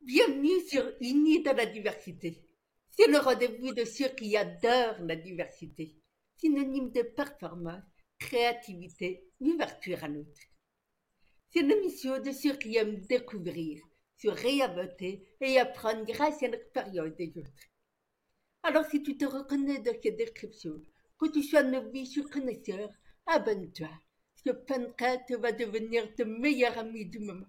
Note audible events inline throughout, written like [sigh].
Bienvenue sur Unis dans la diversité. C'est le rendez-vous de ceux qui adorent la diversité, synonyme de performance, créativité, ouverture à l'autre. C'est l'émission de ceux qui aiment découvrir, se réinventer et apprendre grâce à l'expérience des autres. Alors si tu te reconnais dans cette description, que tu sois novice ou connaisseur, abonne-toi. Ce podcast va devenir ton meilleur ami du moment.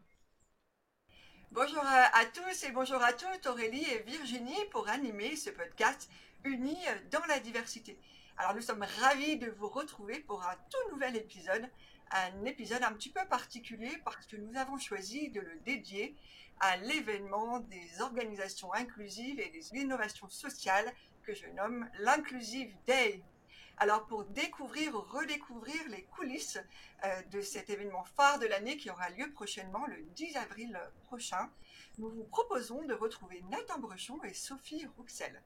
Bonjour à, tous et bonjour à toutes, Aurélie et Virginie pour animer ce podcast Unis dans la diversité. Alors nous sommes ravis de vous retrouver pour un tout nouvel épisode, un épisode un petit peu particulier parce que nous avons choisi de le dédier à l'événement des organisations inclusives et des innovations sociales que je nomme l'Inclusive Day. Alors pour découvrir ou redécouvrir les coulisses euh, de cet événement phare de l'année qui aura lieu prochainement le 10 avril prochain, nous vous proposons de retrouver Nathan Brechon et Sophie Rouxel.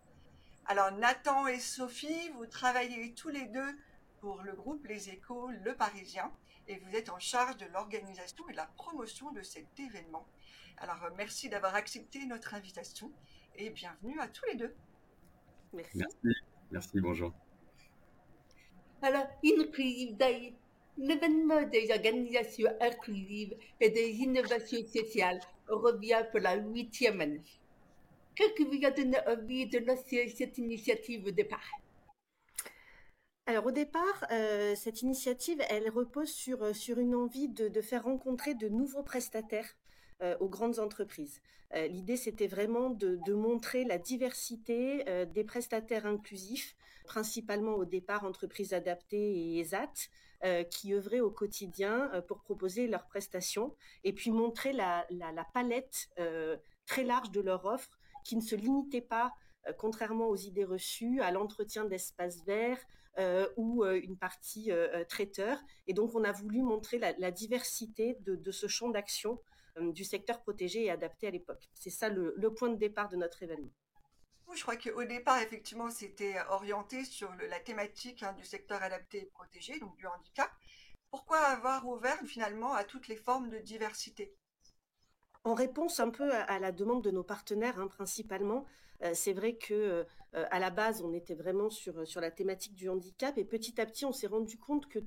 Alors Nathan et Sophie, vous travaillez tous les deux pour le groupe Les Échos Le Parisien et vous êtes en charge de l'organisation et de la promotion de cet événement. Alors merci d'avoir accepté notre invitation et bienvenue à tous les deux. Merci. Merci, Merci bonjour. Alors, Inclusive Day, l'événement des organisations inclusives et des innovations sociales revient pour la huitième année. Qu'est-ce qui vous a donné envie de lancer cette initiative au départ? Alors au départ, euh, cette initiative, elle repose sur, euh, sur une envie de, de faire rencontrer de nouveaux prestataires euh, aux grandes entreprises. L'idée, c'était vraiment de, montrer la diversité des prestataires inclusifs principalement au départ entreprises adaptées et ESAT, euh, qui œuvraient au quotidien euh, pour proposer leurs prestations et puis montrer la, palette euh, très large de leur offre qui ne se limitait pas, contrairement aux idées reçues, à l'entretien d'espaces verts ou une partie traiteur. Et donc, on a voulu montrer la, diversité de, ce champ d'action du secteur protégé et adapté à l'époque. C'est ça le point de départ de notre événement. Je crois qu'au départ, effectivement, c'était orienté sur la thématique hein, du secteur adapté et protégé, donc du handicap. Pourquoi avoir ouvert finalement à toutes les formes de diversité? En réponse un peu à, la demande de nos partenaires, hein, principalement, euh, c'est vrai que euh, à la base, on était vraiment sur, sur la thématique du handicap et petit à petit, on s'est rendu compte que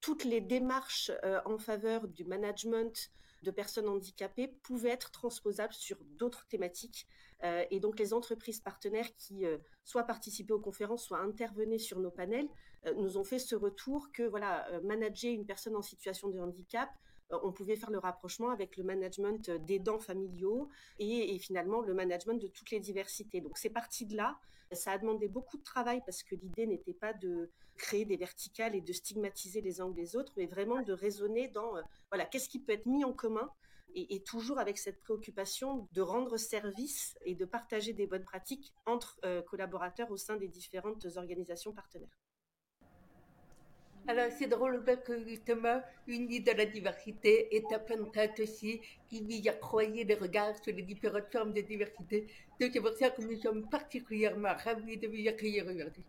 toutes les démarches euh, en faveur du management, de personnes handicapées pouvaient être transposables sur d'autres thématiques. Euh, et donc les entreprises partenaires qui euh, soit participaient aux conférences, soit intervenaient sur nos panels, euh, nous ont fait ce retour que voilà, manager une personne en situation de handicap, on pouvait faire le rapprochement avec le management des dents familiaux et, et, finalement le management de toutes les diversités. Donc c'est parti de là. Ça a demandé beaucoup de travail parce que l'idée n'était pas de créer des verticales et de stigmatiser les uns ou les autres, mais vraiment de raisonner dans voilà qu'est-ce qui peut être mis en commun et, toujours avec cette préoccupation de rendre service et de partager des bonnes pratiques entre euh, collaborateurs au sein des différentes organisations partenaires. Alors, c'est drôle que justement, Unis de la diversité est un podcast aussi qui vise à les regards sur les différentes formes de diversité. Donc, c'est pour ça que nous sommes particulièrement ravis de vous accueillir aujourd'hui.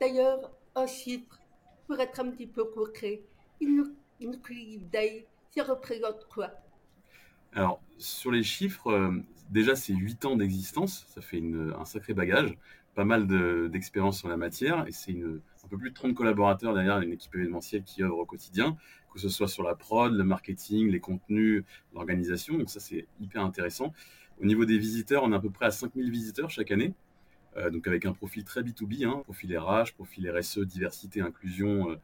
D'ailleurs, un chiffre, pour être un petit peu concret, une, une Day, ça représente quoi? Alors, sur les chiffres, euh, déjà, c'est 8 ans d'existence, ça fait un sacré bagage, pas mal d'expérience sur la matière, et c'est un peu plus de 30 collaborateurs derrière une équipe événementielle qui œuvre au quotidien, que ce soit sur la prod, le marketing, les contenus, l'organisation, donc ça, c'est hyper intéressant. Au niveau des visiteurs, on est à peu près à 5000 visiteurs chaque année, euh, donc avec un profil très B2B, hein, profil RH, profil RSE, diversité, inclusion, euh,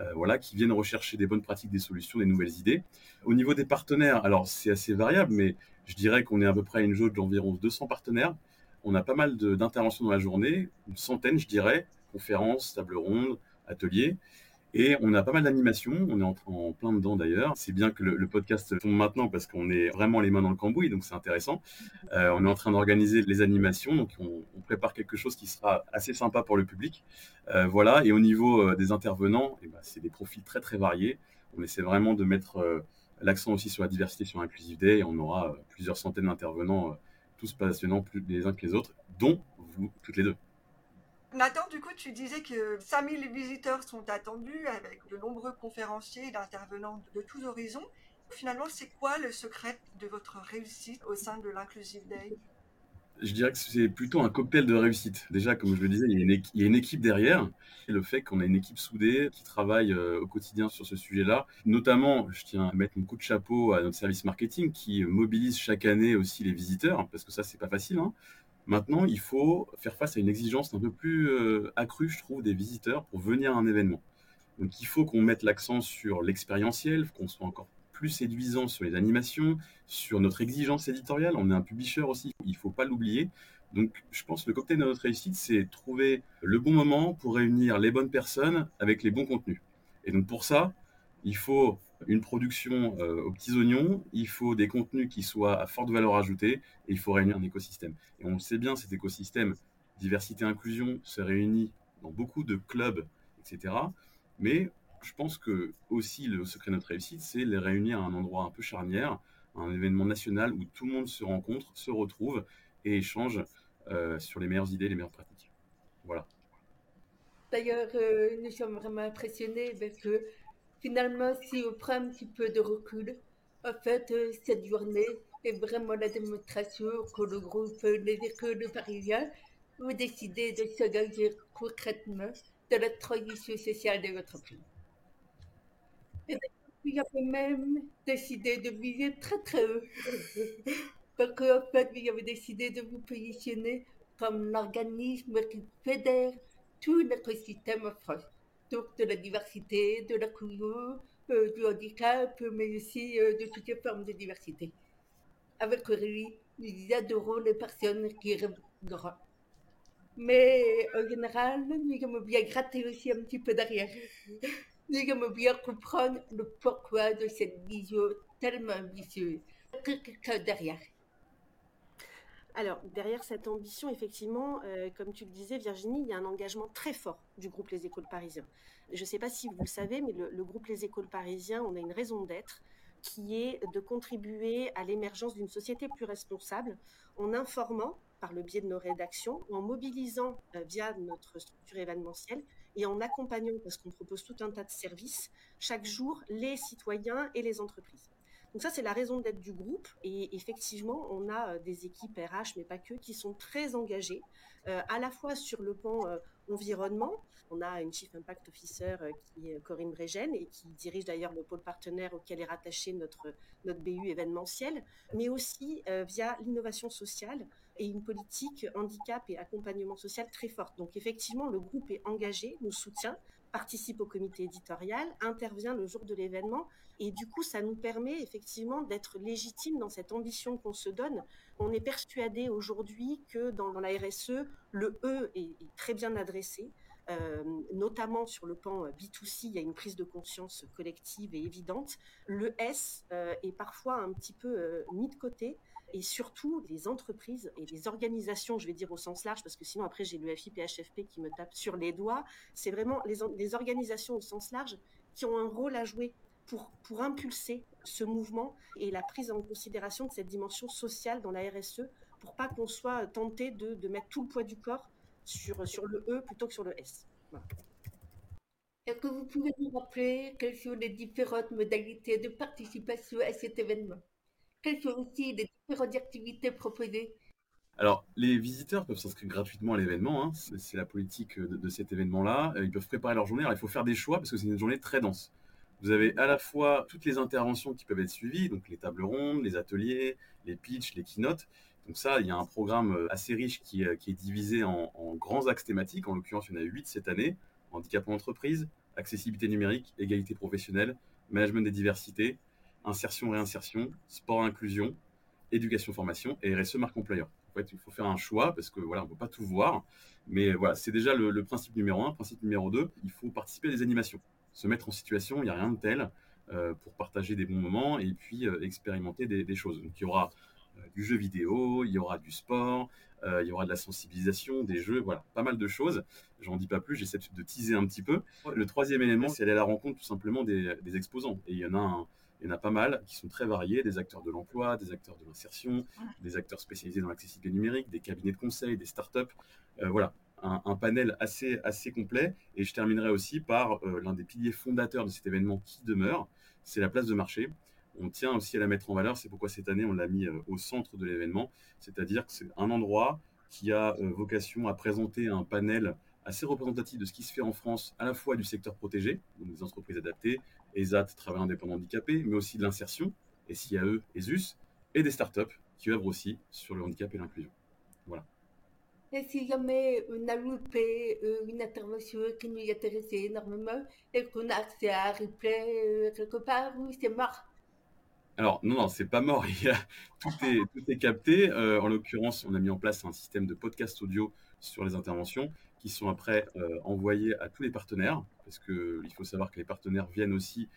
euh, voilà, qui viennent rechercher des bonnes pratiques, des solutions, des nouvelles idées. Au niveau des partenaires, alors c'est assez variable, mais je dirais qu'on est à peu près à une jauge d'environ 200 partenaires. On a pas mal d'interventions dans la journée, une centaine, je dirais, conférences, tables rondes, ateliers. Et on a pas mal d'animations, on est en, en, plein dedans d'ailleurs. C'est bien que le, podcast tombe maintenant parce qu'on est vraiment les mains dans le cambouis, donc c'est intéressant. Euh, on est en train d'organiser les animations, donc on, prépare quelque chose qui sera assez sympa pour le public. Euh, voilà, et au niveau euh, des intervenants, eh ben, c'est des profils très très variés. On essaie vraiment de mettre l'accent aussi sur la diversité sur Inclusive Day et on aura plusieurs centaines d'intervenants, tous passionnants plus les uns que les autres, dont vous toutes les deux. Nathan, du coup, tu disais que 5000 visiteurs sont attendus avec de nombreux conférenciers et d'intervenants de tous horizons. Finalement, c'est quoi le secret de votre réussite au sein de l'Inclusive Day? Je dirais que c'est plutôt un cocktail de réussite. Déjà, comme je le disais, il y a une, équipe, derrière. Et le fait qu'on a une équipe soudée qui travaille euh, au quotidien sur ce sujet-là. Notamment, je tiens à mettre mon coup de chapeau à notre service marketing qui mobilise chaque année aussi les visiteurs, parce que ça, c'est pas facile. Hein. Maintenant, il faut faire face à une exigence un peu plus euh, accrue, je trouve, des visiteurs pour venir à un événement. Donc, il faut qu'on mette l'accent sur l'expérientiel, qu'on soit encore plus séduisant sur les animations, sur notre exigence éditoriale. On est un publisher aussi, il ne faut pas l'oublier. Donc, je pense que le cocktail de notre réussite, c'est trouver le bon moment pour réunir les bonnes personnes avec les bons contenus. Et donc, pour ça, il faut une production euh, aux petits oignons, il faut des contenus qui soient à forte valeur ajoutée et il faut réunir un écosystème. Et on le sait bien, cet écosystème diversité-inclusion se réunit dans beaucoup de clubs, etc. Mais je pense que aussi le secret de notre réussite, c'est les réunir à un endroit un peu charnière, un événement national où tout le monde se rencontre, se retrouve et échange euh, sur les meilleures idées, les meilleures pratiques. Voilà. D'ailleurs, euh, nous sommes vraiment impressionnés parce que finalement, si on prend un petit peu de recul, en fait, euh, cette journée est vraiment la démonstration que le groupe Les Écoles Parisiens ont décidé de s'engager concrètement dans la transition sociale de votre pays. Et vous avez même décidé de viser très très haut. [laughs] Parce qu'en fait, vous avez décidé de vous positionner comme l'organisme qui fédère tout en France. Donc de la diversité, de la couleur, euh, du handicap, mais aussi euh, de toutes les formes de diversité. Avec Aurélie, nous adorons les personnes qui rêvent grand. Mais en général, nous aimons bien gratter aussi un petit peu derrière. Nous aimons bien comprendre le pourquoi de cette vision tellement ambitieuse. Que derrière alors, derrière cette ambition, effectivement, euh, comme tu le disais, Virginie, il y a un engagement très fort du groupe Les Écoles Parisiens. Je ne sais pas si vous le savez, mais le, groupe Les Écoles Parisiens, on a une raison d'être qui est de contribuer à l'émergence d'une société plus responsable en informant par le biais de nos rédactions, en mobilisant euh, via notre structure événementielle et en accompagnant, parce qu'on propose tout un tas de services, chaque jour, les citoyens et les entreprises. Donc ça, c'est la raison d'être du groupe. Et effectivement, on a euh, des équipes RH, mais pas que, qui sont très engagées, euh, à la fois sur le plan environnement. On a une Chief Impact Officer qui est Corinne Brégène et qui dirige d'ailleurs le pôle partenaire auquel est rattaché notre, notre BU événementiel, mais aussi via l'innovation sociale et une politique handicap et accompagnement social très forte. Donc effectivement, le groupe est engagé, nous soutient, participe au comité éditorial, intervient le jour de l'événement. Et du coup, ça nous permet effectivement d'être légitime dans cette ambition qu'on se donne. On est persuadé aujourd'hui que dans, la RSE, le E est, très bien adressé. Euh, notamment sur le plan B2C, il y a une prise de conscience collective et évidente. Le S euh, est parfois un petit peu euh, mis de côté et surtout les entreprises et les organisations, je vais dire au sens large, parce que sinon après j'ai le FIPHFP qui me tape sur les doigts, c'est vraiment les, organisations au sens large qui ont un rôle à jouer pour, pour impulser ce mouvement et la prise en considération de cette dimension sociale dans la RSE, pour pas qu'on soit tenté de, de, mettre tout le poids du corps sur, sur le E plutôt que sur le S. Est-ce que vous pouvez nous rappeler quelles sont les différentes modalités de participation à cet événement? Quelles sont aussi les différentes activités proposées? Alors, les visiteurs peuvent s'inscrire gratuitement à l'événement. Hein. C'est la politique de, cet événement-là. Ils peuvent préparer leur journée. Alors, il faut faire des choix parce que c'est une journée très dense. Vous avez à la fois toutes les interventions qui peuvent être suivies, donc les tables rondes, les ateliers, les pitchs, les keynotes. Donc ça, il y a un programme euh, assez riche qui, euh, est divisé en, grands axes thématiques. En l'occurrence, il y en a huit cette année. Handicap en entreprise, accessibilité numérique, égalité professionnelle, management des diversités, insertion, réinsertion, sport, inclusion, éducation, formation et RSE, marque employeur. En fait, il faut faire un choix parce que voilà, on ne peut pas tout voir. Mais voilà, c'est déjà le, principe numéro un. Principe numéro deux, il faut participer à des animations. Se mettre en situation, il n'y a rien de tel euh, pour partager des bons moments et puis euh, expérimenter des, choses. Donc il y aura euh, du jeu vidéo, il y aura du sport, il y aura de la sensibilisation, des jeux, voilà, pas mal de choses. J'en dis pas plus, j'essaie de teaser un petit peu. Le troisième élément, c'est aller à la rencontre tout simplement des, des exposants. Et il y en a un, il y en a pas mal qui sont très variés, des acteurs de l'emploi, des acteurs de l'insertion, des acteurs spécialisés dans l'accessibilité numérique, des cabinets de conseil, des startups. Euh, voilà, un, panel assez, assez complet. Et je terminerai aussi par l'un des piliers fondateurs de cet événement qui demeure, c'est la place de marché. On tient aussi à la mettre en valeur, c'est pourquoi cette année on l'a mis au centre de l'événement, c'est-à-dire que c'est un endroit qui a vocation à présenter un panel assez représentatif de ce qui se fait en France, à la fois du secteur protégé, donc des entreprises adaptées, ESAT, travailleurs indépendants handicapés, mais aussi de l'insertion, SIAE, ESUS, et des startups qui œuvrent aussi sur le handicap et l'inclusion. Voilà. Et si jamais on a loupé euh, une intervention qui nous intéressait énormément et qu'on a accès à un replay euh, quelque part, ou c'est mort alors, non, non, c'est pas mort. [laughs] Tout, est, capté. Euh, en l'occurrence, on a mis en place un système de podcast audio sur les interventions qui sont après euh, envoyés à tous les partenaires, parce qu'il faut savoir que les partenaires viennent aussi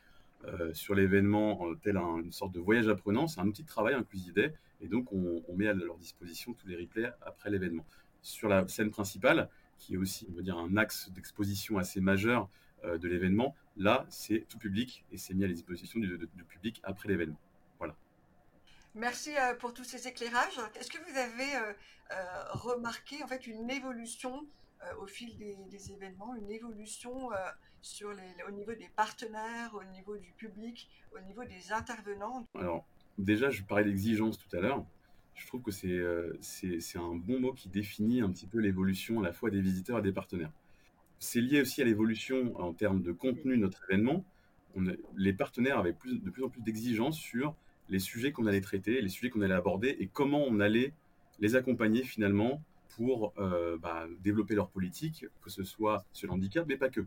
sur l'événement tel une sorte de voyage apprenant. C'est un outil de travail, un et donc on, met à leur disposition tous les replays après l'événement. Sur la scène principale, qui est aussi, on va dire, un axe d'exposition assez majeur de l'événement, là, c'est tout public et c'est mis à la disposition du public après l'événement. Merci euh, pour tous ces éclairages. Est-ce que vous avez euh, euh, remarqué en fait une évolution au fil des, événements, une évolution sur les, au niveau des partenaires, au niveau du public, au niveau des intervenants? Alors déjà, je parlais d'exigence tout à l'heure. Je trouve que c'est c'est un bon mot qui définit un petit peu l'évolution à la fois des visiteurs et des partenaires. C'est lié aussi à l'évolution en termes de contenu de notre événement. les partenaires avaient plus, de plus en plus d'exigences sur les sujets qu'on allait traiter, les sujets qu'on allait aborder et comment on allait les accompagner finalement pour euh, bah, développer leur politique, que ce soit sur le handicap, mais pas que.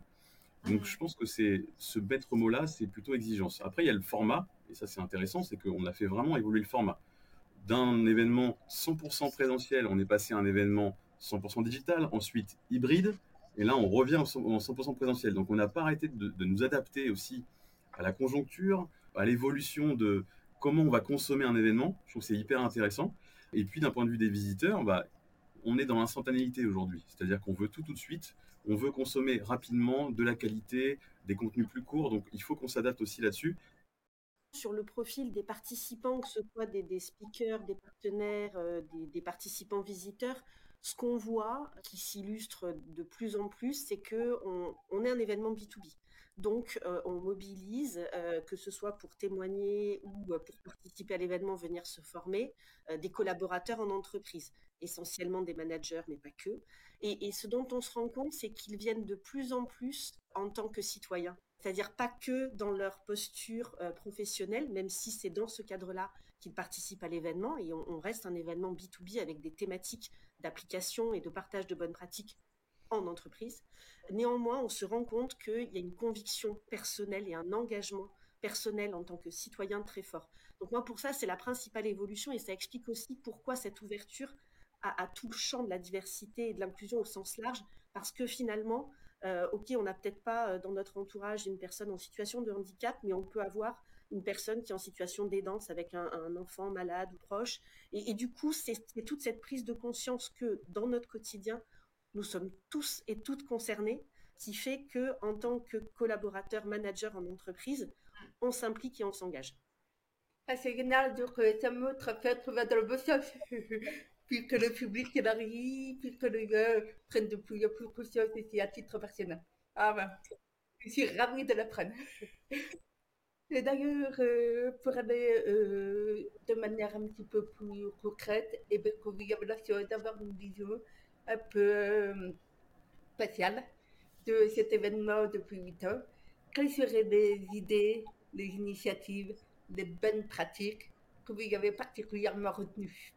Donc mmh. je pense que c'est ce maître mot-là, c'est plutôt exigence. Après, il y a le format, et ça c'est intéressant, c'est qu'on a fait vraiment évoluer le format. D'un événement 100% présentiel, on est passé à un événement 100% digital, ensuite hybride, et là on revient en 100% présentiel. Donc on n'a pas arrêté de, nous adapter aussi à la conjoncture, à l'évolution de, comment on va consommer un événement. Je trouve que c'est hyper intéressant. Et puis d'un point de vue des visiteurs, bah, on est dans l'instantanéité aujourd'hui. C'est-à-dire qu'on veut tout tout de suite. On veut consommer rapidement, de la qualité, des contenus plus courts. Donc il faut qu'on s'adapte aussi là-dessus. Sur le profil des participants, que ce soit des, speakers, des partenaires, euh, des, participants visiteurs, ce qu'on voit qui s'illustre de plus en plus, c'est qu'on on est un événement B2B. Donc, euh, on mobilise, euh, que ce soit pour témoigner ou pour participer à l'événement, venir se former, des collaborateurs en entreprise, essentiellement des managers, mais pas que. Et, ce dont on se rend compte, c'est qu'ils viennent de plus en plus en tant que citoyens. C'est-à-dire pas que dans leur posture professionnelle, même si c'est dans ce cadre-là qu'ils participent à l'événement, et on reste un événement B2B avec des thématiques d'application et de partage de bonnes pratiques en entreprise. Néanmoins, on se rend compte qu'il y a une conviction personnelle et un engagement personnel en tant que citoyen très fort. Donc moi, pour ça, c'est la principale évolution et ça explique aussi pourquoi cette ouverture à, tout le champ de la diversité et de l'inclusion au sens large, parce que finalement, euh, ok, on n'a peut-être pas euh, dans notre entourage une personne en situation de handicap, mais on peut avoir une personne qui est en situation d'aidance avec un, enfant malade ou proche. et du coup, c'est toute cette prise de conscience que dans notre quotidien, nous sommes tous et toutes concernés, qui fait que en tant que collaborateur, manager en entreprise, on s'implique et on s'engage. [laughs] C'est puis que le public il arrive, puis que les gars prennent de plus en plus conscience ici à titre personnel. Ah ben, je suis ravie de l'apprendre. Et d'ailleurs, euh, pour aller euh, de manière un petit peu plus concrète, et bien, chance d'avoir une vision un peu euh, spécial de cet événement depuis 8 ans. Quelles seraient les idées, les initiatives, les bonnes pratiques que vous avez particulièrement retenues?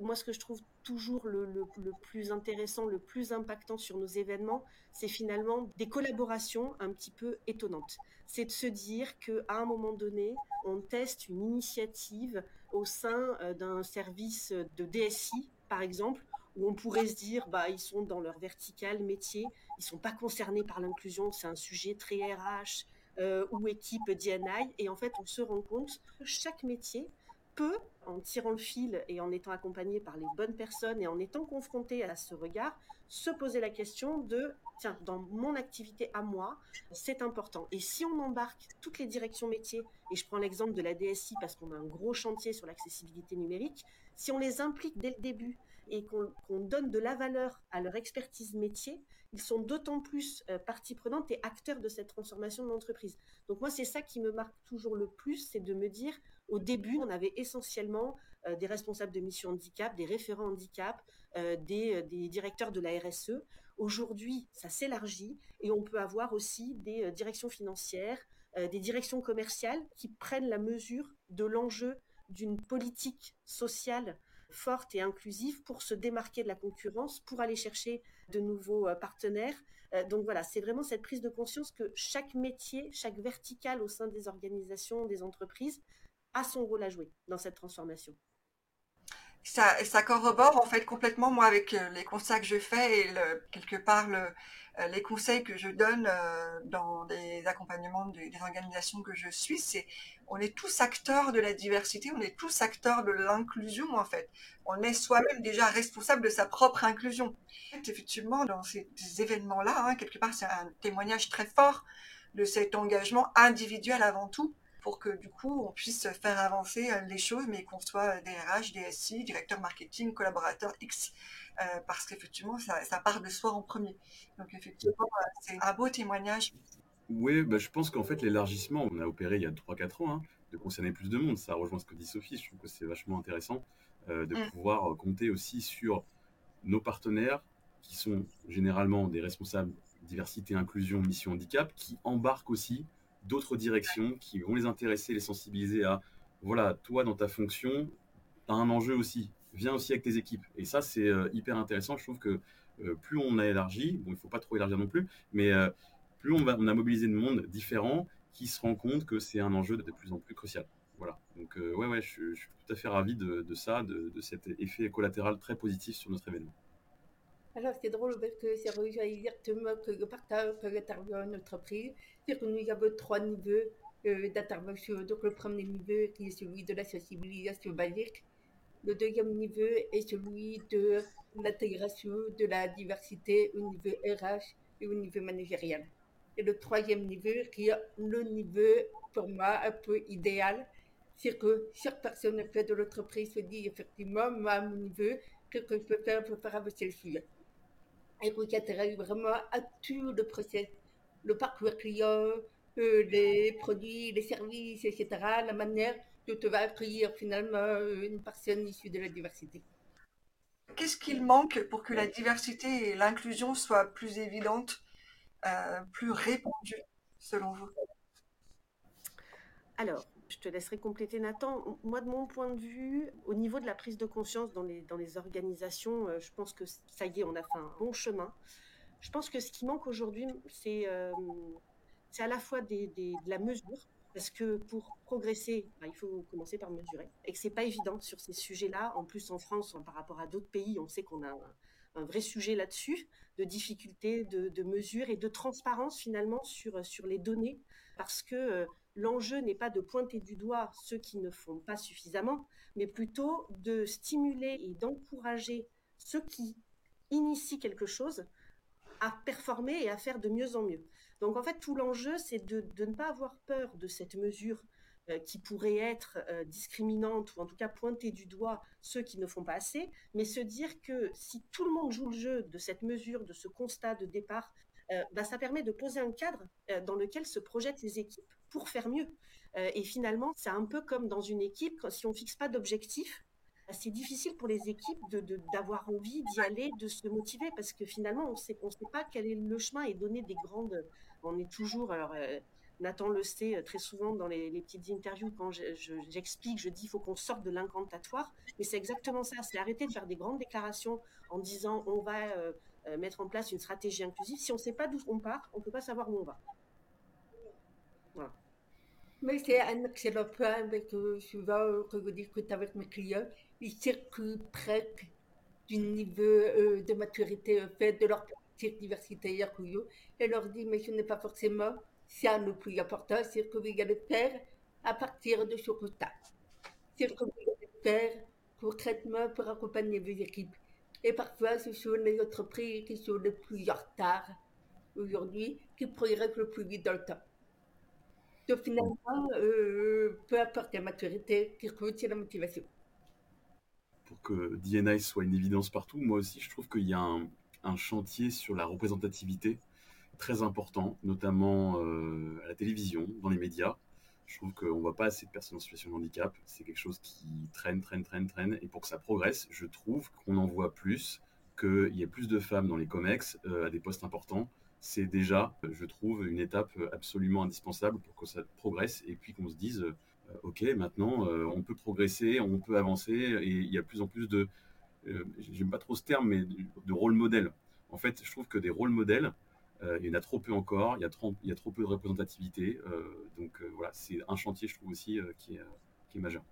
Moi, ce que je trouve toujours le, plus intéressant, le plus impactant sur nos événements, c'est finalement des collaborations un petit peu étonnantes. C'est de se dire qu'à un moment donné, on teste une initiative au sein euh, d'un service de DSI, par exemple, où on pourrait se dire, bah, ils sont dans leur vertical métier, ils sont pas concernés par l'inclusion, c'est un sujet très RH euh, ou équipe DNI, et en fait, on se rend compte que chaque métier peut, en tirant le fil et en étant accompagné par les bonnes personnes et en étant confronté à ce regard, se poser la question de, tiens, dans mon activité à moi, c'est important. Et si on embarque toutes les directions métiers, et je prends l'exemple de la DSI parce qu'on a un gros chantier sur l'accessibilité numérique, si on les implique dès le début et qu'on donne de la valeur à leur expertise métier, ils sont d'autant plus euh, partie prenante et acteurs de cette transformation de l'entreprise. Donc moi, c'est ça qui me marque toujours le plus, c'est de me dire, au début, on avait essentiellement euh, des responsables de mission handicap, des référents handicap, euh, des, des, directeurs de la RSE. Aujourd'hui, ça s'élargit et on peut avoir aussi des directions financières, des directions commerciales qui prennent la mesure de l'enjeu d'une politique sociale forte et inclusive pour se démarquer de la concurrence, pour aller chercher de nouveaux euh, partenaires. Euh, donc voilà, c'est vraiment cette prise de conscience que chaque métier, chaque verticale au sein des organisations, des entreprises, a son rôle à jouer dans cette transformation. Ça, corrobore en fait complètement moi avec euh, les constats que je fais et quelque part euh, les conseils que je donne euh, dans les accompagnements des organisations que je suis, c'est on est tous acteurs de la diversité, on est tous acteurs de l'inclusion en fait. On est soi-même déjà responsable de sa propre inclusion. Effectivement, dans ces, événements-là, hein, quelque part, c'est un témoignage très fort de cet engagement individuel avant tout pour que du coup on puisse faire avancer euh, les choses, mais qu'on soit DRH, DSI, directeur marketing, collaborateur X, euh, parce qu'effectivement ça, ça, part de soi en premier. Donc effectivement, euh, c'est un beau témoignage. Oui, bah, je pense qu'en fait l'élargissement, on a opéré il y a 3-4 ans, hein, de concerner plus de monde, ça rejoint ce que dit Sophie, je trouve que c'est vachement intéressant de mm. pouvoir compter aussi sur nos partenaires qui sont généralement des responsables diversité, inclusion, mission handicap, qui embarquent aussi d'autres directions qui vont les intéresser, les sensibiliser à, voilà, toi dans ta fonction, tu as un enjeu aussi, viens aussi avec tes équipes. Et ça, c'est euh, hyper intéressant. Je trouve que euh, plus on a élargi, bon, il ne faut pas trop élargir non plus, mais euh, plus on, va, on a mobilisé de monde différent qui se rend compte que c'est un enjeu de plus en plus crucial. Voilà. Donc, ouais, ouais, je, suis tout à fait ravi de, ça, de, de cet effet collatéral très positif sur notre événement. Alors, c'est drôle parce que c'est rejoint exactement que le partage que l'interview en entreprise. C'est que nous avons trois niveaux euh, d'intervention. Donc, le premier niveau qui est celui de la sensibilisation basique. Le deuxième niveau est celui de l'intégration de la diversité au niveau RH et au niveau managérial. Et le troisième niveau qui est le niveau, pour moi, un peu idéal, c'est que chaque personne de l'entreprise se dit effectivement, moi, mon niveau, qu'est-ce que je peux faire pour faire avancer le sujet et vous vraiment à tout le process, le parcours client, euh, les produits, les services, etc., la manière dont tu vas accueillir finalement une personne issue de la diversité. Qu'est-ce qu'il manque pour que la diversité et l'inclusion soient plus évidentes, euh, plus répandues, selon vous? Alors, je te laisserai compléter Nathan. Moi, de mon point de vue, au niveau de la prise de conscience dans les, organisations, euh, je pense que ça y est, on a fait un bon chemin. Je pense que ce qui manque aujourd'hui, c'est euh, à la fois de la mesure, parce que pour progresser, bah, il faut commencer par mesurer, et que c'est pas évident sur ces sujets-là. En plus, en France, par rapport à d'autres pays, on sait qu'on a un, vrai sujet là-dessus, de difficulté, de, de mesure et de transparence finalement sur, sur les données, parce que euh, l'enjeu n'est pas de pointer du doigt ceux qui ne font pas suffisamment, mais plutôt de stimuler et d'encourager ceux qui initient quelque chose à performer et à faire de mieux en mieux. Donc en fait, tout l'enjeu, c'est de, ne pas avoir peur de cette mesure euh, qui pourrait être euh, discriminante ou en tout cas pointer du doigt ceux qui ne font pas assez, mais se dire que si tout le monde joue le jeu de cette mesure, de ce constat de départ, euh, bah, ça permet de poser un cadre dans lequel se projettent les équipes pour faire mieux. Euh, et finalement, c'est un peu comme dans une équipe, si on fixe pas d'objectif, bah, c'est difficile pour les équipes d'avoir envie d'y aller, de se motiver, parce que finalement, on ne sait pas quel est le chemin et donner des grandes... On est toujours... Alors, euh, Nathan le sait euh, très souvent dans les, petites interviews, quand j'explique, je, dis il faut qu'on sorte de l'incantatoire. Mais c'est exactement ça, c'est arrêter de faire des grandes déclarations en disant on va mettre en place une stratégie inclusive. Si on ne sait pas d'où on part, on ne peut pas savoir où on va. Mais c'est un excellent point avec euh, souvent que je discute avec mes clients. Ils circulent presque du niveau euh, de maturité fait de leur petite diversité et leur dit mais ce n'est pas forcément ça le plus important, c'est ce que vous allez faire à partir de ce constat. C'est ce que vous allez faire concrètement pour accompagner vos équipes. Et parfois, ce sont les entreprises qui sont les plus en retard aujourd'hui, qui progressent le plus vite dans le temps. Donc finalement, euh, peu importe la maturité, qui c'est la motivation. pour que DNA soit une évidence partout, moi aussi, je trouve qu'il y a un, chantier sur la représentativité très important, notamment euh, à la télévision, dans les médias. Je trouve qu'on ne voit pas assez de personnes en situation de handicap. C'est quelque chose qui traîne, traîne, traîne, traîne. Et pour que ça progresse, je trouve qu'on en voit plus, qu'il y ait plus de femmes dans les COMEX euh, à des postes importants. C'est déjà, je trouve, une étape absolument indispensable pour que ça progresse et puis qu'on se dise, euh, ok, maintenant, euh, on peut progresser, on peut avancer, et il y a de plus en plus de, j'aime pas trop ce terme, mais de, rôle modèle. En fait, je trouve que des rôles modèles, euh, il y en a trop peu encore, il y a trop, il y a trop peu de représentativité. Euh, donc euh, voilà, c'est un chantier, je trouve aussi, qui, est, qui est majeur.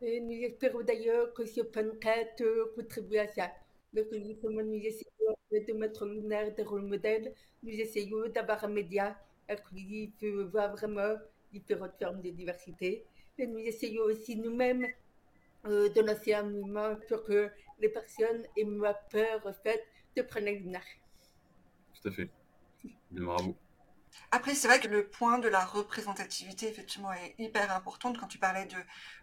Et nous espérons d'ailleurs que ce podcast contribue à ça. Justement, nous essayons de mettre en lumière des rôles modèles. Nous essayons d'avoir un média qui voir vraiment différentes formes de diversité. Et nous essayons aussi nous-mêmes de lancer un mouvement pour que les personnes aient moins peur, en fait, de prendre une tout à fait. bravo. Après, c'est vrai que le point de la représentativité, effectivement, est hyper importante quand tu parlais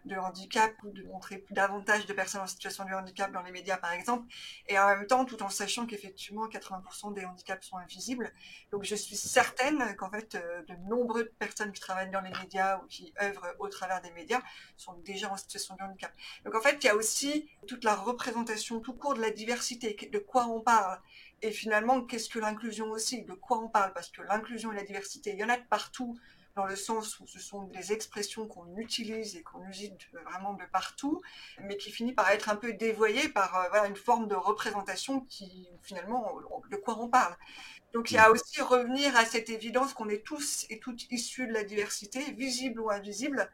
de, handicap ou de montrer davantage de personnes en situation de handicap dans les médias, par exemple, et en même temps, tout en sachant qu'effectivement, 80% des handicaps sont invisibles. Donc, je suis certaine qu'en fait, euh, de nombreuses personnes qui travaillent dans les médias ou qui œuvrent au travers des médias sont déjà en situation de handicap. Donc, en fait, il y a aussi toute la représentation tout court de la diversité, de quoi on parle. Et finalement, qu'est-ce que l'inclusion aussi? De quoi on parle? Parce que l'inclusion et la diversité, il y en a de partout, dans le sens où ce sont des expressions qu'on utilise et qu'on utilise vraiment de partout, mais qui finit par être un peu dévoyées par euh, voilà, une forme de représentation qui, finalement, de quoi on parle. Donc il y a aussi revenir à cette évidence qu'on est tous et toutes issus de la diversité, visible ou invisible,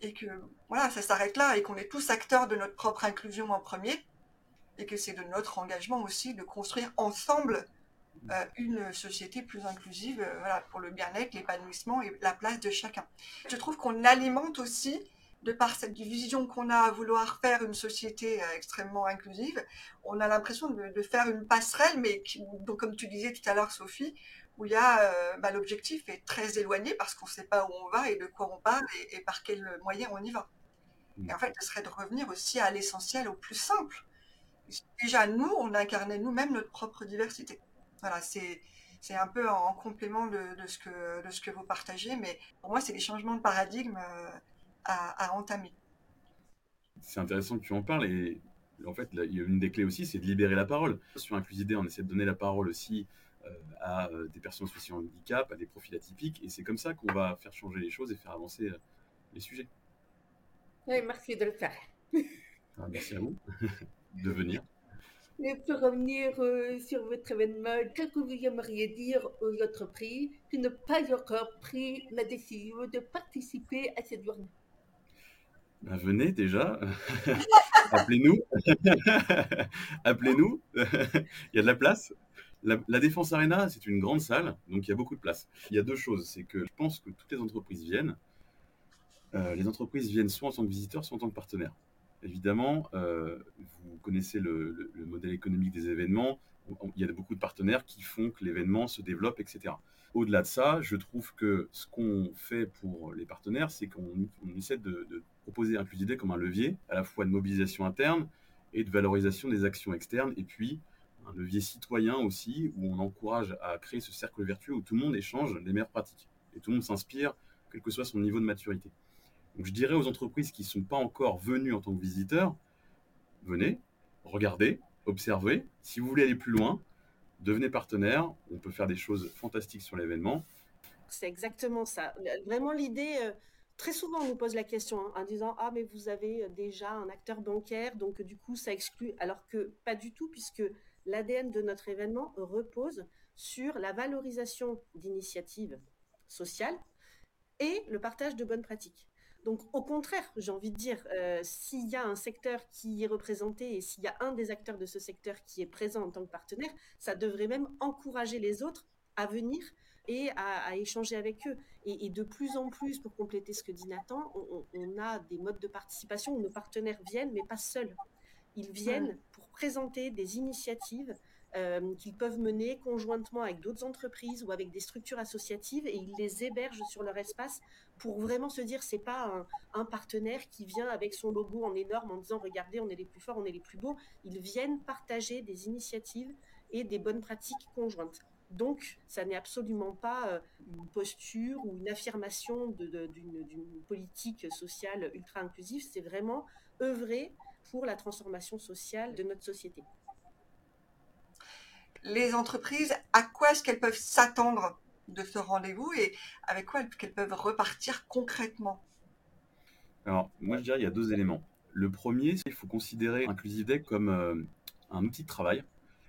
et que voilà, ça s'arrête là, et qu'on est tous acteurs de notre propre inclusion en premier, et que c'est de notre engagement aussi de construire ensemble euh, une société plus inclusive euh, voilà, pour le bien-être, l'épanouissement et la place de chacun. Je trouve qu'on alimente aussi, de par cette vision qu'on a à vouloir faire une société euh, extrêmement inclusive, on a l'impression de, faire une passerelle, mais donc, comme tu disais tout à l'heure, Sophie, où il y a bah, l'objectif est très éloigné parce qu'on ne sait pas où on va et de quoi on parle et, et par quel moyen on y va. Et en fait, ce serait de revenir aussi à l'essentiel, au plus simple déjà nous, on incarnait nous-mêmes notre propre diversité. Voilà, c'est c'est un peu en complément de, ce que, de ce que vous partagez, mais pour moi, c'est des changements de paradigme euh, à, entamer. C'est intéressant que tu en parles, et en fait, il y a une des clés aussi, c'est de libérer la parole. Sur Inclusidé, on essaie de donner la parole aussi euh, à euh, des personnes en situation de handicap, à des profils atypiques, et c'est comme ça qu'on va faire changer les choses et faire avancer les sujets. Oui, merci de le faire. Ah, merci à vous. [laughs] de venir. Et pour revenir euh, sur votre événement, qu'est-ce que vous aimeriez dire aux entreprises qui n'ont pas encore pris la décision de participer à cette journée? Ben, Venez déjà, [laughs] appelez-nous, [laughs] appelez-nous, [laughs] il y a de la place. La, Défense Arena, c'est une grande salle, donc il y a beaucoup de place. Il y a deux choses, c'est que je pense que toutes les entreprises viennent. Euh, les entreprises viennent soit en tant que visiteurs, soit en tant que partenaires. Évidemment, euh, vous connaissez le, modèle économique des événements. Il y a beaucoup de partenaires qui font que l'événement se développe, etc. Au-delà de ça, je trouve que ce qu'on fait pour les partenaires, c'est qu'on essaie de, proposer Inclusidé comme un levier à la fois de mobilisation interne et de valorisation des actions externes, et puis un levier citoyen aussi, où on encourage à créer ce cercle vertueux où tout le monde échange les meilleures pratiques et tout le monde s'inspire, quel que soit son niveau de maturité. Donc je dirais aux entreprises qui ne sont pas encore venues en tant que visiteurs, venez, regardez, observez. Si vous voulez aller plus loin, devenez partenaire. On peut faire des choses fantastiques sur l'événement. C'est exactement ça. Vraiment l'idée, euh, très souvent on nous pose la question hein, en disant Ah mais vous avez déjà un acteur bancaire, donc du coup ça exclut. Alors que pas du tout, puisque l'ADN de notre événement repose sur la valorisation d'initiatives sociales et le partage de bonnes pratiques. Donc, au contraire, j'ai envie de dire, euh, s'il y a un secteur qui est représenté et s'il y a un des acteurs de ce secteur qui est présent en tant que partenaire, ça devrait même encourager les autres à venir et à, échanger avec eux. Et, de plus en plus, pour compléter ce que dit Nathan, on, a des modes de participation où nos partenaires viennent, mais pas seuls. Ils viennent pour présenter des initiatives qu'ils peuvent mener conjointement avec d'autres entreprises ou avec des structures associatives et ils les hébergent sur leur espace pour vraiment se dire c'est pas un, partenaire qui vient avec son logo en énorme en disant regardez on est les plus forts, on est les plus beaux. Ils viennent partager des initiatives et des bonnes pratiques conjointes. Donc, ça n'est absolument pas euh, une posture ou une affirmation d'une politique sociale ultra inclusive, c'est vraiment œuvrer pour la transformation sociale de notre société. Les entreprises, à quoi est-ce qu'elles peuvent s'attendre de ce rendez-vous et avec quoi elles peuvent repartir concrètement? Alors, moi je dirais qu'il y a deux éléments. Le premier, c'est qu'il faut considérer Inclusive Day comme euh, un outil de travail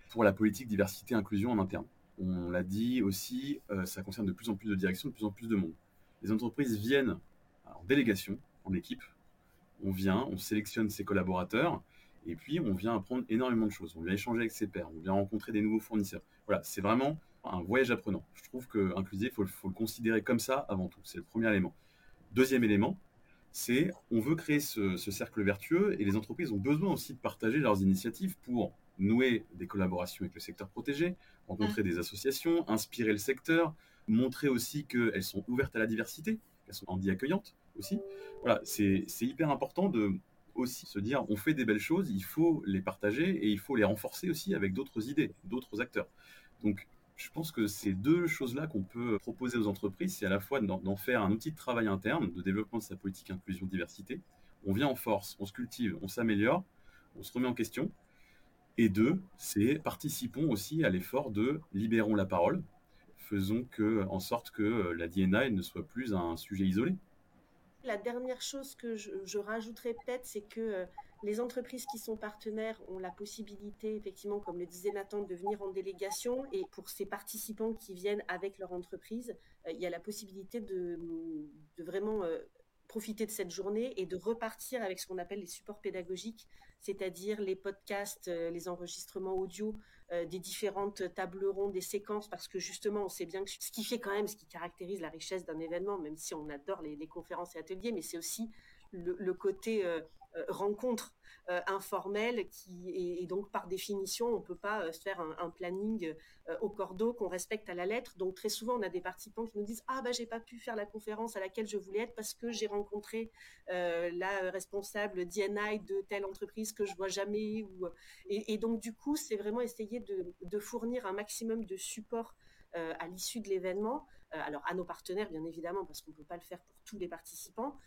pour la politique diversité inclusion en interne. On l'a dit aussi, euh, ça concerne de plus en plus de directions, de plus en plus de monde. Les entreprises viennent en délégation, en équipe. On vient, on sélectionne ses collaborateurs, et puis on vient apprendre énormément de choses. On vient échanger avec ses pairs, on vient rencontrer des nouveaux fournisseurs. Voilà, c'est vraiment un voyage apprenant. Je trouve que inclusif, il faut, le considérer comme ça avant tout. C'est le premier élément. Deuxième élément, c'est on veut créer ce, cercle vertueux et les entreprises ont besoin aussi de partager leurs initiatives pour nouer des collaborations avec le secteur protégé, rencontrer des associations, inspirer le secteur, montrer aussi qu'elles sont ouvertes à la diversité, qu'elles sont handi accueillantes aussi. Voilà, c'est hyper important de aussi se dire on fait des belles choses, il faut les partager et il faut les renforcer aussi avec d'autres idées, d'autres acteurs. Donc je pense que ces deux choses-là qu'on peut proposer aux entreprises, c'est à la fois d'en faire un outil de travail interne, de développement de sa politique inclusion diversité. On vient en force, on se cultive, on s'améliore, on se remet en question, et deux, c'est participons aussi à l'effort de libérons la parole, faisons que, en sorte que la DNA ne soit plus un sujet isolé. La dernière chose que je, je rajouterais peut-être, c'est que euh, les entreprises qui sont partenaires ont la possibilité, effectivement, comme le disait Nathan, de venir en délégation. Et pour ces participants qui viennent avec leur entreprise, euh, il y a la possibilité de, de vraiment profiter de cette journée et de repartir avec ce qu'on appelle les supports pédagogiques, c'est-à-dire les podcasts, euh, les enregistrements audio euh, des différentes tables rondes, des séquences, parce que justement, on sait bien que ce qui fait quand même, ce qui caractérise la richesse d'un événement, même si on adore les, conférences et ateliers, mais c'est aussi le, côté euh, rencontre euh, informel qui et, donc par définition on peut pas euh, se faire un, planning euh, au cordeau qu'on respecte à la lettre. Donc très souvent on a des participants qui nous disent ah bah j'ai pas pu faire la conférence à laquelle je voulais être parce que j'ai rencontré la responsable DNI de telle entreprise que je vois jamais et, donc du coup c'est vraiment essayer de, fournir un maximum de support à l'issue de l'événement alors à nos partenaires bien évidemment parce qu'on ne peut pas le faire pour tous les participants,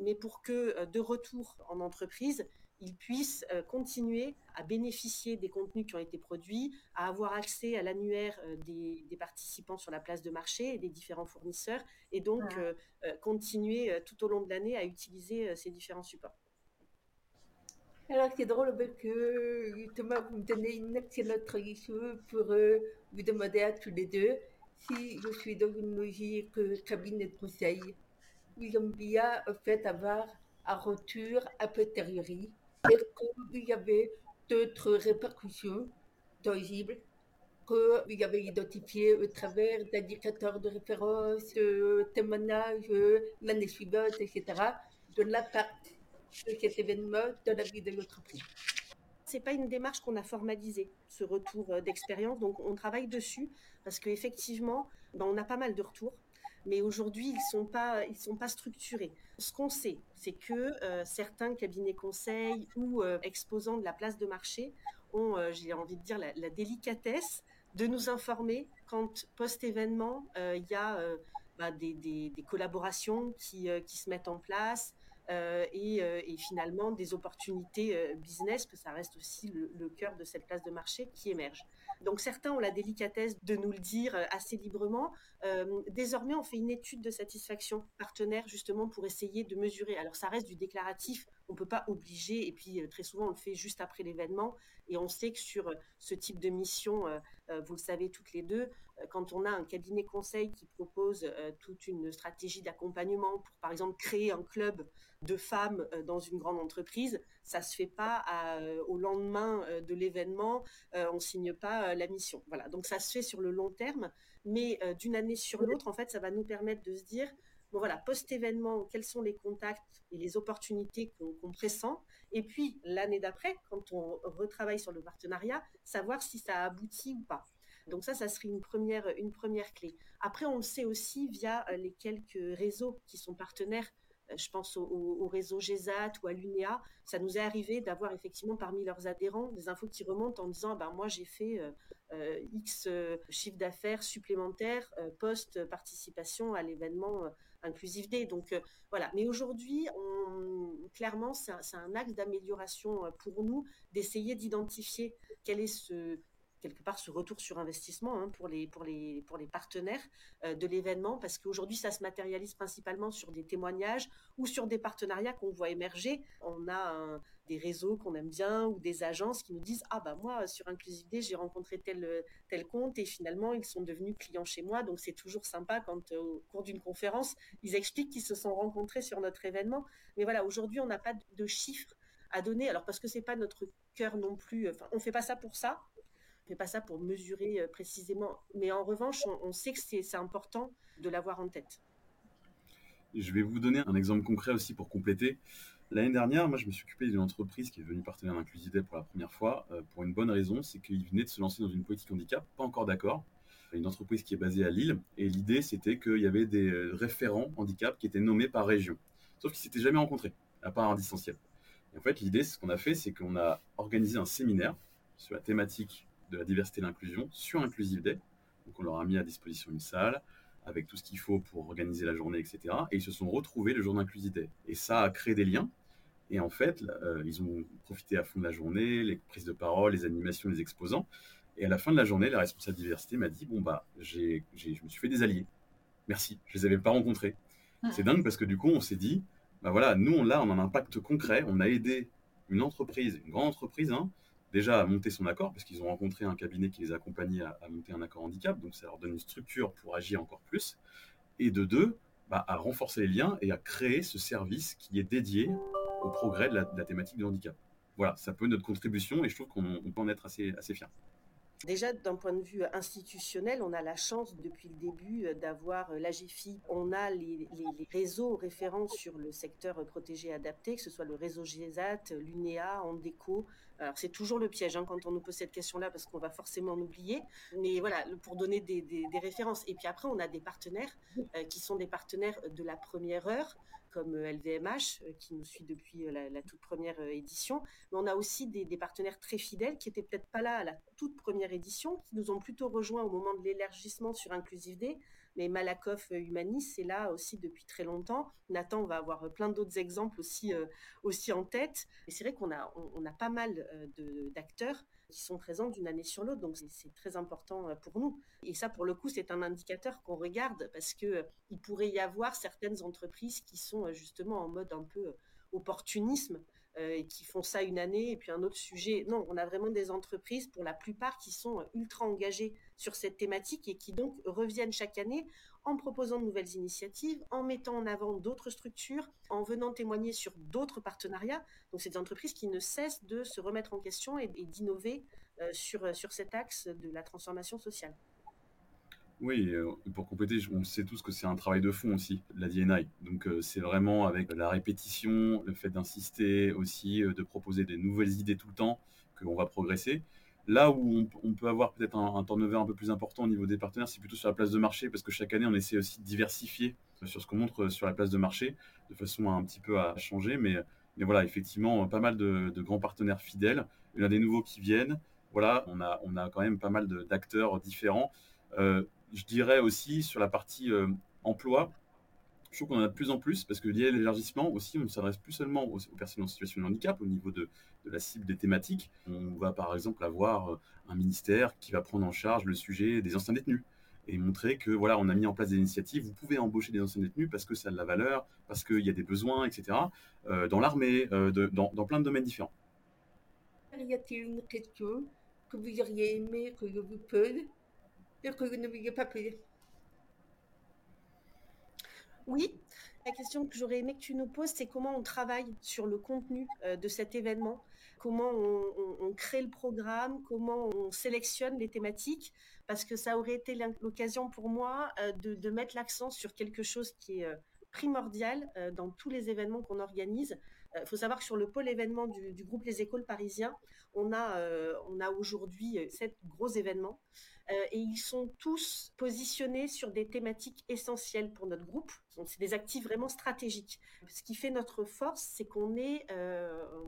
mais pour que de retour en entreprise, ils puissent euh, continuer à bénéficier des contenus qui ont été produits, à avoir accès à l'annuaire euh, des, participants sur la place de marché et des différents fournisseurs, et donc euh, continuer tout au long de l'année à utiliser ces différents supports. Alors c'est drôle parce que Thomas, vous me donnez une excellente tradition pour vous demander à tous les deux si je suis dans une logique cabinet de conseil. J'aime bien en fait avoir un retour a posteriori qu'il y avait d'autres répercussions tangibles qu'il avait identifié au travers d'indicateurs de référence, de témoignages l'année suivante, etc., de l'impact de cet événement dans la vie de l'entreprise. C'est pas une démarche qu'on a formalisée, ce retour d'expérience, donc on travaille dessus parce qu'effectivement, ben, on a pas mal de retours mais aujourd'hui, ils sont sont pas structurés. Ce qu'on sait, c'est que euh, certains cabinets conseils ou euh, exposants de la place de marché ont, euh, j'ai envie de dire, la, délicatesse de nous informer quand post-événement, il y a bah, des, collaborations qui, se mettent en place, euh, euh, et, finalement des opportunités euh, business, que ça reste aussi le, cœur de cette place de marché qui émerge. Donc certains ont la délicatesse de nous le dire assez librement. désormais, on fait une étude de satisfaction partenaire justement pour essayer de mesurer. Alors ça reste du déclaratif, on ne peut pas obliger, et puis très souvent on le fait juste après l'événement, et on sait que sur ce type de mission, vous le savez toutes les deux, quand on a un cabinet conseil qui propose toute une stratégie d'accompagnement pour par exemple créer un club de femmes euh, dans une grande entreprise, ça se fait pas euh, au lendemain euh, de l'événement, on signe pas la mission. Voilà, donc ça se fait sur le long terme, mais d'une année sur l'autre, en fait, ça va nous permettre de se dire voilà, post-événement, quels sont les contacts et les opportunités qu'on pressent, et puis l'année d'après, quand on retravaille sur le partenariat, savoir si ça aboutit ou pas. Donc ça, ça serait une première, une première clé. Après, on le sait aussi via euh, les quelques réseaux qui sont partenaires euh, je pense au, réseau GESAT ou à l'UNEA, ça nous est arrivé d'avoir effectivement parmi leurs adhérents des infos qui remontent en disant ben moi j'ai fait euh, X chiffre d'affaires supplémentaire post-participation à l'événement Inclusive Day. Donc voilà, mais aujourd'hui, clairement, c'est un, un, axe d'amélioration pour nous d'essayer d'identifier quel est ce, quelque part ce retour sur investissement hein, pour, les, pour, les, pour les partenaires euh, de l'événement, parce qu'aujourd'hui, ça se matérialise principalement sur des témoignages ou sur des partenariats qu'on voit émerger. On a des réseaux qu'on aime bien ou des agences qui nous disent Ah, bah moi, sur Inclusivité, j'ai rencontré tel, tel compte et finalement, ils sont devenus clients chez moi. Donc, c'est toujours sympa quand, euh, au cours d'une conférence, ils expliquent qu'ils se sont rencontrés sur notre événement. Mais voilà, aujourd'hui, on n'a pas de chiffres à donner. Alors, parce que c'est pas notre cœur non plus, enfin, on fait pas ça pour ça fait pas ça pour mesurer euh, précisément. Mais en revanche, on, sait que c'est important de l'avoir en tête. Je vais vous donner un exemple concret aussi pour compléter. L'année dernière, moi, je me suis occupé d'une entreprise qui est venue partenaire d'Inclusivité pour la première fois, euh, pour une bonne raison, c'est qu'ils venaient de se lancer dans une politique handicap, pas encore d'accord. Une entreprise qui est basée à Lille, et l'idée, c'était qu'il y avait des euh, référents handicap qui étaient nommés par région. Sauf qu'ils s'étaient jamais rencontrés, à part en distanciel. Et en fait, l'idée, ce qu'on a fait, c'est qu'on a organisé un séminaire sur la thématique de la diversité et l'inclusion sur Inclusive Day. Donc on leur a mis à disposition une salle avec tout ce qu'il faut pour organiser la journée, etc. Et ils se sont retrouvés le jour d'Inclusive Day. Et ça a créé des liens. Et en fait, euh, ils ont profité à fond de la journée, les prises de parole, les animations, les exposants. Et à la fin de la journée, la responsable diversité m'a dit Bon, bah, j'ai, je me suis fait des alliés. Merci, je les avais pas rencontrés. Ah. C'est dingue parce que du coup, on s'est dit Bah voilà, nous, on, là, on a un impact concret. On a aidé une entreprise, une grande entreprise, hein, déjà à monter son accord, parce qu'ils ont rencontré un cabinet qui les a accompagnés à, monter un accord handicap, donc ça leur donne une structure pour agir encore plus. Et de deux, bah, à renforcer les liens et à créer ce service qui est dédié au progrès de la, thématique du handicap. Voilà, ça peut être notre contribution et je trouve qu'on peut en être assez, assez fier. Déjà, d'un point de vue institutionnel, on a la chance depuis le début euh, d'avoir euh, l'AGFI. On a les, réseaux référents sur le secteur protégé et adapté, que ce soit le réseau GESAT, l'UNEA, Andeco. Alors, c'est toujours le piège hein, quand on nous pose cette question-là, parce qu'on va forcément en oublier. Mais voilà, pour donner des, références. Et puis après, on a des partenaires euh, qui sont des partenaires de la première heure comme LVMH, euh, qui nous suit depuis euh, la, toute première euh, édition. Mais on a aussi des, partenaires très fidèles qui n'étaient peut-être pas là à la toute première édition, qui nous ont plutôt rejoints au moment de l'élargissement sur Inclusive Day. Mais Malakoff Humanis, c'est là aussi depuis très longtemps. Nathan va avoir plein d'autres exemples aussi, aussi en tête. Et c'est vrai qu'on a, on, a pas mal d'acteurs qui sont présents d'une année sur l'autre. Donc c'est très important euh, pour nous. Et ça, pour le coup, c'est un indicateur qu'on regarde parce que euh, il pourrait y avoir certaines entreprises qui sont euh, justement en mode un peu opportunisme et qui font ça une année et puis un autre sujet. Non, on a vraiment des entreprises pour la plupart qui sont ultra engagées sur cette thématique et qui donc reviennent chaque année en proposant de nouvelles initiatives, en mettant en avant d'autres structures, en venant témoigner sur d'autres partenariats. Donc, c'est des entreprises qui ne cessent de se remettre en question et, d'innover euh, sur, sur cet axe de la transformation sociale. Oui, euh, pour compléter, on sait tous que c'est un travail de fond aussi, la DNI. Donc euh, c'est vraiment avec la répétition, le fait d'insister aussi, de proposer des nouvelles idées tout le temps, qu'on va progresser. Là où on, peut avoir peut-être un, turnover un peu plus important au niveau des partenaires, c'est plutôt sur la place de marché, parce que chaque année, on essaie aussi de diversifier sur ce qu'on montre sur la place de marché, de façon un petit peu à changer. Mais, voilà, effectivement, pas mal de, grands partenaires fidèles. Il y en a des nouveaux qui viennent. Voilà, on a, quand même pas mal d'acteurs différents. Euh, je dirais aussi sur la partie euh, emploi, je trouve qu'on en a de plus en plus parce que lié à l'élargissement aussi, on ne s'adresse plus seulement aux, personnes en situation de handicap au niveau de, la cible des thématiques. On va par exemple avoir euh, un ministère qui va prendre en charge le sujet des anciens détenus et montrer que voilà, on a mis en place des initiatives. Vous pouvez embaucher des anciens détenus parce que ça a de la valeur, parce qu'il y a des besoins, etc. Euh, dans l'armée, dans, plein de domaines différents. Y a-t-il une question que vous auriez aimé que vous pose? Que vous n'aviez pas oui, la question que j'aurais aimé que tu nous poses, c'est comment on travaille sur le contenu euh, de cet événement, comment on, crée le programme, comment on sélectionne les thématiques, parce que ça aurait été l'occasion pour moi euh, de, mettre l'accent sur quelque chose qui est euh, primordial dans tous les événements qu'on organise. Il faut savoir que sur le pôle événement du, groupe Les Écoles Parisiens, on a, a aujourd'hui sept gros événements. et ils sont tous positionnés sur des thématiques essentielles pour notre groupe. C'est des actifs vraiment stratégiques. Ce qui fait notre force, c'est qu'on est,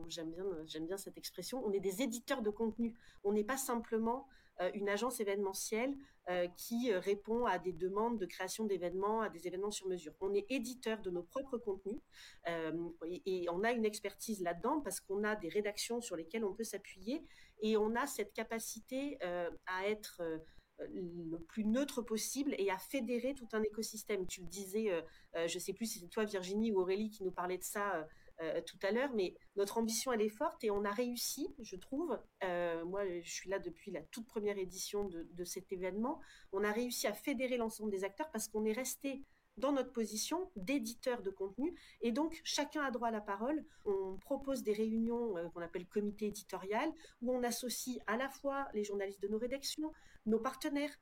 j'aime bien cette expression, on est des éditeurs de contenu. On n'est pas simplement une agence événementielle euh, qui euh, répond à des demandes de création d'événements, à des événements sur mesure. On est éditeur de nos propres contenus euh, et, on a une expertise là-dedans parce qu'on a des rédactions sur lesquelles on peut s'appuyer et on a cette capacité à être le plus neutre possible et à fédérer tout un écosystème. Tu le disais, je ne sais plus si c'est toi Virginie ou Aurélie qui nous parlait de ça euh, tout à l'heure, mais notre ambition, elle est forte et on a réussi, je trouve. Euh, moi, je suis là depuis la toute première édition de, cet événement. On a réussi à fédérer l'ensemble des acteurs parce qu'on est resté dans notre position d'éditeur de contenu. Et donc, chacun a droit à la parole. On propose des réunions euh, qu'on appelle comité éditorial, où on associe à la fois les journalistes de nos rédactions, nos partenaires,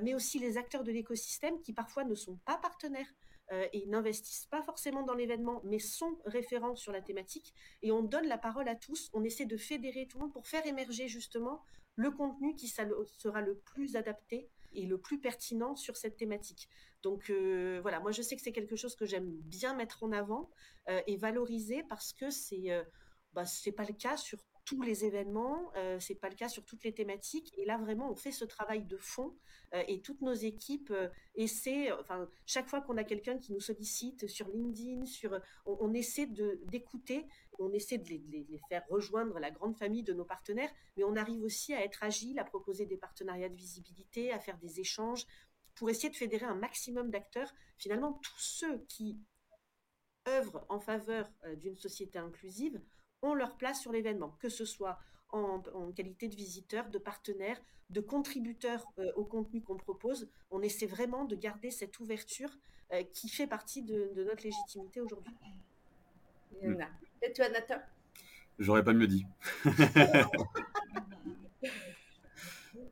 mais aussi les acteurs de l'écosystème qui parfois ne sont pas partenaires euh, et n'investissent pas forcément dans l'événement, mais sont référents sur la thématique. Et on donne la parole à tous. On essaie de fédérer tout le monde pour faire émerger justement le contenu qui sera le plus adapté et le plus pertinent sur cette thématique. Donc euh, voilà, moi je sais que c'est quelque chose que j'aime bien mettre en avant euh, et valoriser parce que c'est bah, c'est pas le cas sur tous les événements, euh, c'est pas le cas sur toutes les thématiques. Et là, vraiment, on fait ce travail de fond euh, et toutes nos équipes euh, essaient, enfin, chaque fois qu'on a quelqu'un qui nous sollicite sur LinkedIn, sur, on, essaie de d'écouter, on essaie de les, faire rejoindre la grande famille de nos partenaires, mais on arrive aussi à être agile, à proposer des partenariats de visibilité, à faire des échanges pour essayer de fédérer un maximum d'acteurs. Finalement, tous ceux qui œuvrent en faveur d'une société inclusive ont leur place sur l'événement, que ce soit en, qualité de visiteurs, de partenaires, de contributeurs euh, au contenu qu'on propose. On essaie vraiment de garder cette ouverture euh, qui fait partie de, notre légitimité aujourd'hui. Et toi, Nathan? J'aurais pas mieux dit. [laughs]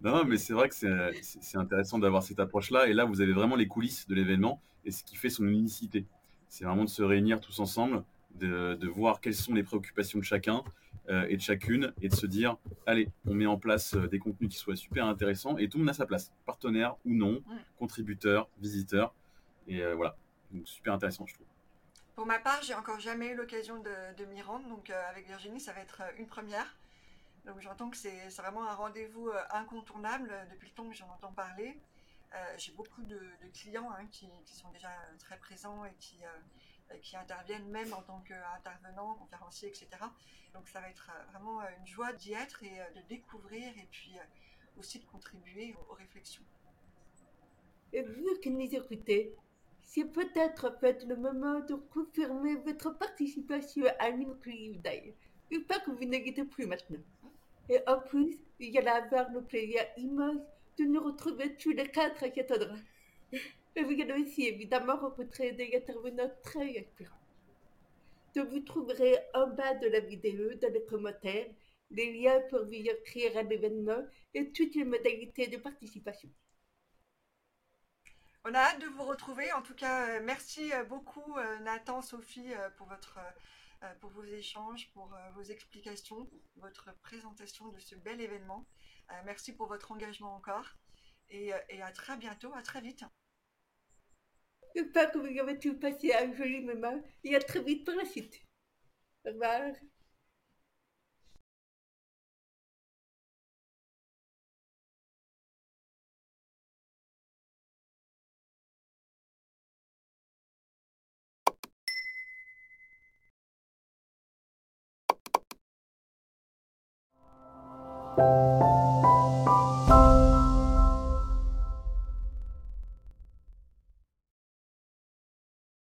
non, mais c'est vrai que c'est intéressant d'avoir cette approche-là. Et là, vous avez vraiment les coulisses de l'événement et ce qui fait son unicité. C'est vraiment de se réunir tous ensemble, de, voir quelles sont les préoccupations de chacun euh, et de chacune, et de se dire, allez, on met en place euh, des contenus qui soient super intéressants, et tout le monde a sa place, partenaire ou non, contributeur, visiteur, et euh, voilà, donc super intéressant, je trouve. Pour ma part, j'ai encore jamais eu l'occasion de, m'y rendre, donc avec Virginie, ça va être une première. Donc j'entends que c'est vraiment un rendez-vous incontournable depuis le temps que j'en entends parler. j'ai beaucoup de, clients hein, qui, qui, sont déjà très présents et qui, euh, qui interviennent même en tant qu'intervenants, conférenciers, etc. Donc ça va être euh, vraiment euh, une joie d'y être et de découvrir et puis aussi de contribuer aux, réflexions. Et vu que nous écoutez, c'est peut-être fait le moment de confirmer votre participation à l'Inclusive Day. pas que vous n'êtes plus maintenant. Et en plus, il y a avoir le plaisir immense de nous retrouver tous les quatre à cet [laughs] vous allez aussi évidemment rencontrer des intervenants très inspirants. Vous trouverez en bas de la vidéo, dans les commentaires, les liens pour venir créer un événement et toutes les modalités de participation. On a hâte de vous retrouver. En tout cas, euh, merci euh, beaucoup euh, Nathan, Sophie, pour, votre, pour vos échanges, pour vos explications, votre présentation de ce bel événement. Merci pour votre engagement encore. Et à très bientôt, à très vite. J'espère que vous avez tout passé un joli moment et à très vite pour la suite. Au revoir.